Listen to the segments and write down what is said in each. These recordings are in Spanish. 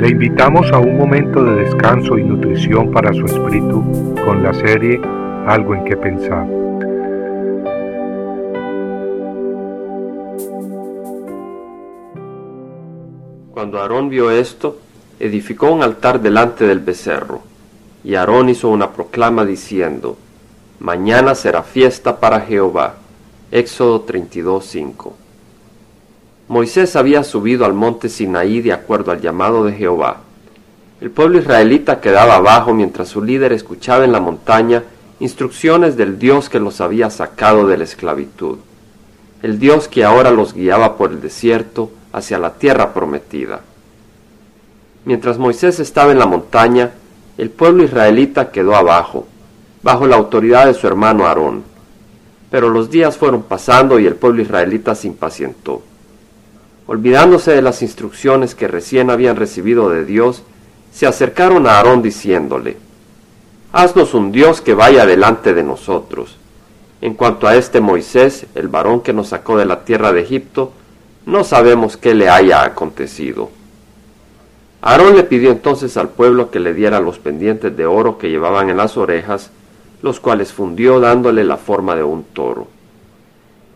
Le invitamos a un momento de descanso y nutrición para su espíritu con la serie Algo en que pensar. Cuando Aarón vio esto, edificó un altar delante del becerro, y Aarón hizo una proclama diciendo, Mañana será fiesta para Jehová. Éxodo 32:5 Moisés había subido al monte Sinaí de acuerdo al llamado de Jehová. El pueblo israelita quedaba abajo mientras su líder escuchaba en la montaña instrucciones del Dios que los había sacado de la esclavitud, el Dios que ahora los guiaba por el desierto hacia la tierra prometida. Mientras Moisés estaba en la montaña, el pueblo israelita quedó abajo, bajo la autoridad de su hermano Aarón. Pero los días fueron pasando y el pueblo israelita se impacientó olvidándose de las instrucciones que recién habían recibido de Dios, se acercaron a Aarón diciéndole, Haznos un Dios que vaya delante de nosotros. En cuanto a este Moisés, el varón que nos sacó de la tierra de Egipto, no sabemos qué le haya acontecido. Aarón le pidió entonces al pueblo que le diera los pendientes de oro que llevaban en las orejas, los cuales fundió dándole la forma de un toro.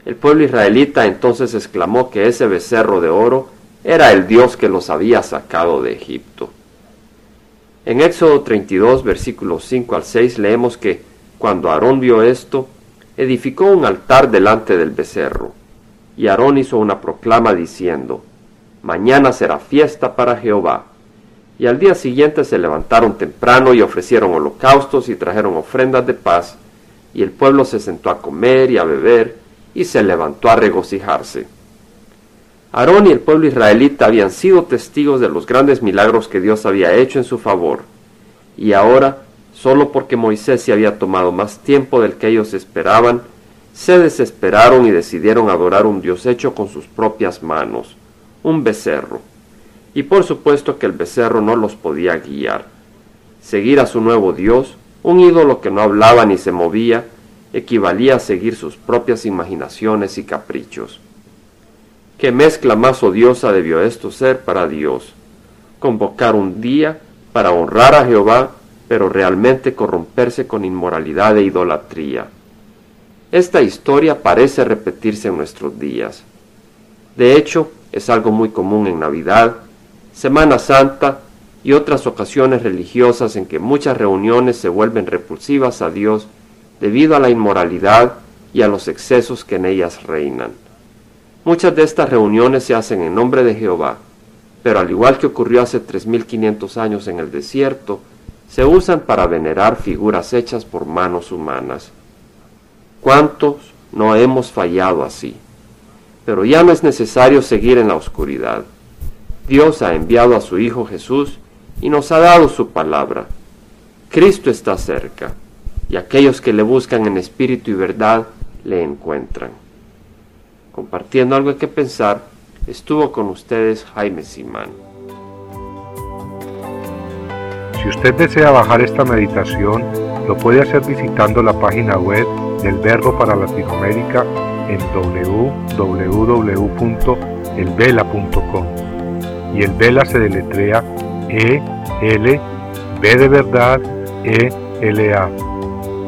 El pueblo israelita entonces exclamó que ese becerro de oro era el Dios que los había sacado de Egipto. En Éxodo 32, versículos 5 al 6 leemos que, cuando Aarón vio esto, edificó un altar delante del becerro, y Aarón hizo una proclama diciendo, Mañana será fiesta para Jehová. Y al día siguiente se levantaron temprano y ofrecieron holocaustos y trajeron ofrendas de paz, y el pueblo se sentó a comer y a beber, y se levantó a regocijarse. Aarón y el pueblo israelita habían sido testigos de los grandes milagros que Dios había hecho en su favor, y ahora, solo porque Moisés se había tomado más tiempo del que ellos esperaban, se desesperaron y decidieron adorar un Dios hecho con sus propias manos, un becerro. Y por supuesto que el becerro no los podía guiar. Seguir a su nuevo Dios, un ídolo que no hablaba ni se movía, equivalía a seguir sus propias imaginaciones y caprichos. ¿Qué mezcla más odiosa debió esto ser para Dios? Convocar un día para honrar a Jehová, pero realmente corromperse con inmoralidad e idolatría. Esta historia parece repetirse en nuestros días. De hecho, es algo muy común en Navidad, Semana Santa y otras ocasiones religiosas en que muchas reuniones se vuelven repulsivas a Dios debido a la inmoralidad y a los excesos que en ellas reinan. Muchas de estas reuniones se hacen en nombre de Jehová, pero al igual que ocurrió hace 3.500 años en el desierto, se usan para venerar figuras hechas por manos humanas. ¿Cuántos no hemos fallado así? Pero ya no es necesario seguir en la oscuridad. Dios ha enviado a su Hijo Jesús y nos ha dado su palabra. Cristo está cerca y aquellos que le buscan en espíritu y verdad le encuentran. Compartiendo algo que pensar, estuvo con ustedes Jaime Simán. Si usted desea bajar esta meditación, lo puede hacer visitando la página web del Verbo para Latinoamérica en www.elvela.com. Y el Vela se deletrea E L B de verdad E L A